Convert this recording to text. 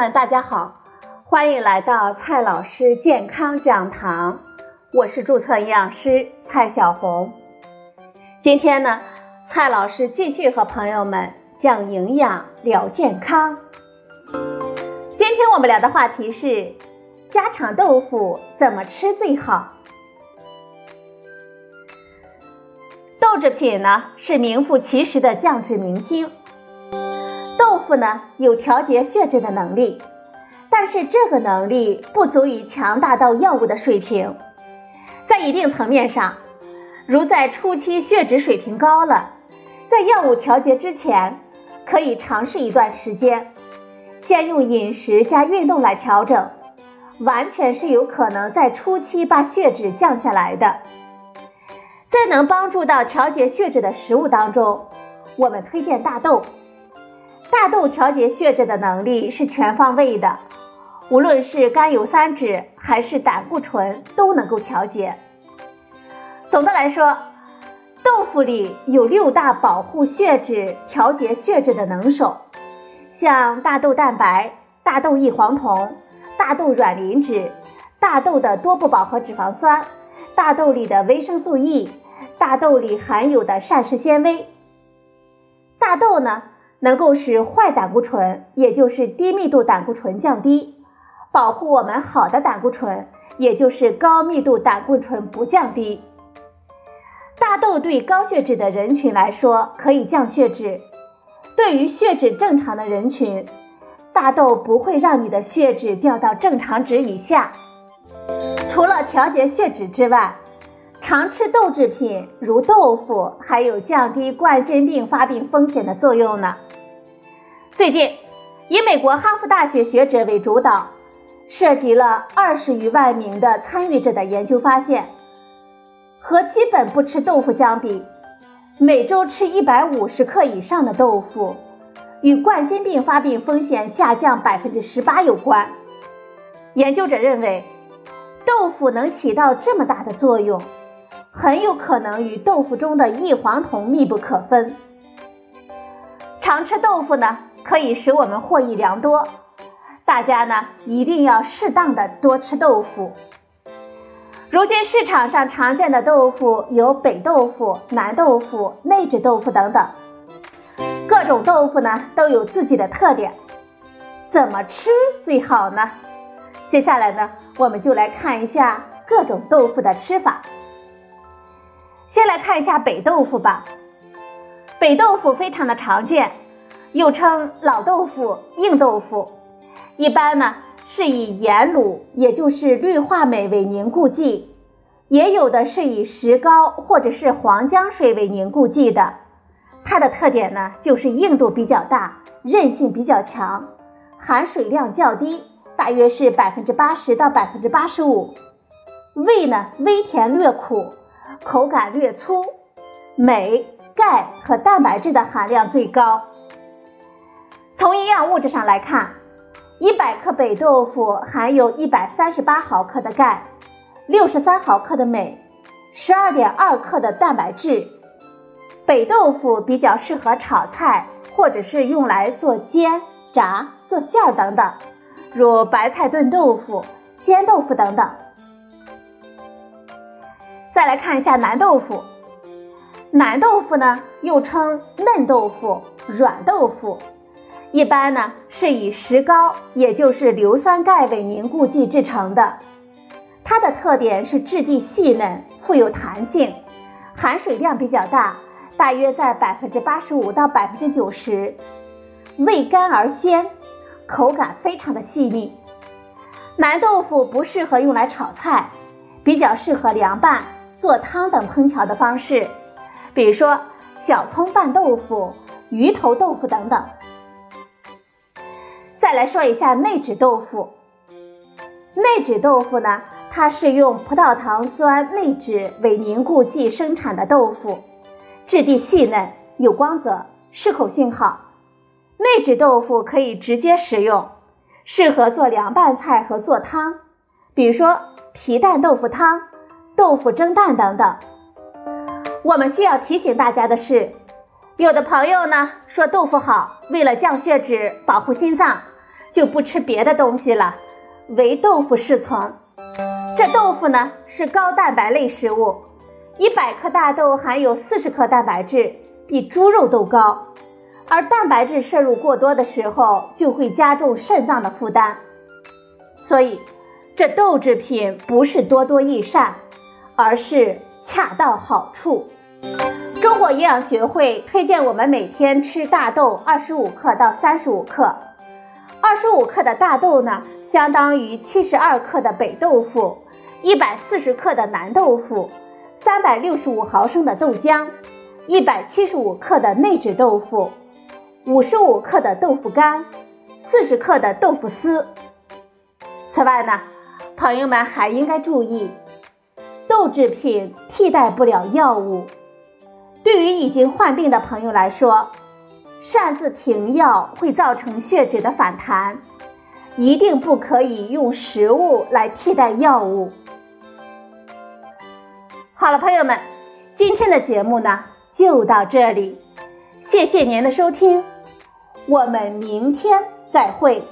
们，大家好，欢迎来到蔡老师健康讲堂，我是注册营养师蔡小红。今天呢，蔡老师继续和朋友们讲营养聊健康。今天我们聊的话题是家常豆腐怎么吃最好。豆制品呢是名副其实的降脂明星。豆腐呢有调节血脂的能力，但是这个能力不足以强大到药物的水平。在一定层面上，如在初期血脂水平高了，在药物调节之前，可以尝试一段时间，先用饮食加运动来调整，完全是有可能在初期把血脂降下来的。在能帮助到调节血脂的食物当中，我们推荐大豆。大豆调节血脂的能力是全方位的，无论是甘油三酯还是胆固醇都能够调节。总的来说，豆腐里有六大保护血脂、调节血脂的能手，像大豆蛋白、大豆异黄酮、大豆软磷脂、大豆的多不饱和脂肪酸、大豆里的维生素 E、大豆里含有的膳食纤维。大豆呢？能够使坏胆固醇，也就是低密度胆固醇降低，保护我们好的胆固醇，也就是高密度胆固醇不降低。大豆对高血脂的人群来说可以降血脂，对于血脂正常的人群，大豆不会让你的血脂掉到正常值以下。除了调节血脂之外，常吃豆制品如豆腐，还有降低冠心病发病风险的作用呢。最近，以美国哈佛大学学者为主导，涉及了二十余万名的参与者的研究发现，和基本不吃豆腐相比，每周吃一百五十克以上的豆腐，与冠心病发病风险下降百分之十八有关。研究者认为，豆腐能起到这么大的作用，很有可能与豆腐中的异黄酮密不可分。常吃豆腐呢？可以使我们获益良多，大家呢一定要适当的多吃豆腐。如今市场上常见的豆腐有北豆腐、南豆腐、内酯豆腐等等，各种豆腐呢都有自己的特点，怎么吃最好呢？接下来呢，我们就来看一下各种豆腐的吃法。先来看一下北豆腐吧，北豆腐非常的常见。又称老豆腐、硬豆腐，一般呢是以盐卤，也就是氯化镁为凝固剂，也有的是以石膏或者是黄姜水为凝固剂的。它的特点呢就是硬度比较大，韧性比较强，含水量较低，大约是百分之八十到百分之八十五。味呢微甜略苦，口感略粗，镁、钙和蛋白质的含量最高。从营养物质上来看，一百克北豆腐含有一百三十八毫克的钙，六十三毫克的镁，十二点二克的蛋白质。北豆腐比较适合炒菜，或者是用来做煎、炸、做馅儿等等，如白菜炖豆腐、煎豆腐等等。再来看一下南豆腐，南豆腐呢又称嫩豆腐、软豆腐。一般呢是以石膏，也就是硫酸钙为凝固剂制成的。它的特点是质地细嫩，富有弹性，含水量比较大，大约在百分之八十五到百分之九十。味甘而鲜，口感非常的细腻。南豆腐不适合用来炒菜，比较适合凉拌、做汤等烹调的方式，比如说小葱拌豆腐、鱼头豆腐等等。再来说一下内酯豆腐。内酯豆腐呢，它是用葡萄糖酸内酯为凝固剂生产的豆腐，质地细嫩，有光泽，适口性好。内酯豆腐可以直接食用，适合做凉拌菜和做汤，比如说皮蛋豆腐汤、豆腐蒸蛋等等。我们需要提醒大家的是，有的朋友呢说豆腐好，为了降血脂、保护心脏。就不吃别的东西了，唯豆腐是从。这豆腐呢是高蛋白类食物，一百克大豆含有四十克蛋白质，比猪肉都高。而蛋白质摄入过多的时候，就会加重肾脏的负担。所以，这豆制品不是多多益善，而是恰到好处。中国营养学会推荐我们每天吃大豆二十五克到三十五克。二十五克的大豆呢，相当于七十二克的北豆腐，一百四十克的南豆腐，三百六十五毫升的豆浆，一百七十五克的内酯豆腐，五十五克的豆腐干，四十克的豆腐丝。此外呢，朋友们还应该注意，豆制品替代不了药物。对于已经患病的朋友来说，擅自停药会造成血脂的反弹，一定不可以用食物来替代药物。好了，朋友们，今天的节目呢就到这里，谢谢您的收听，我们明天再会。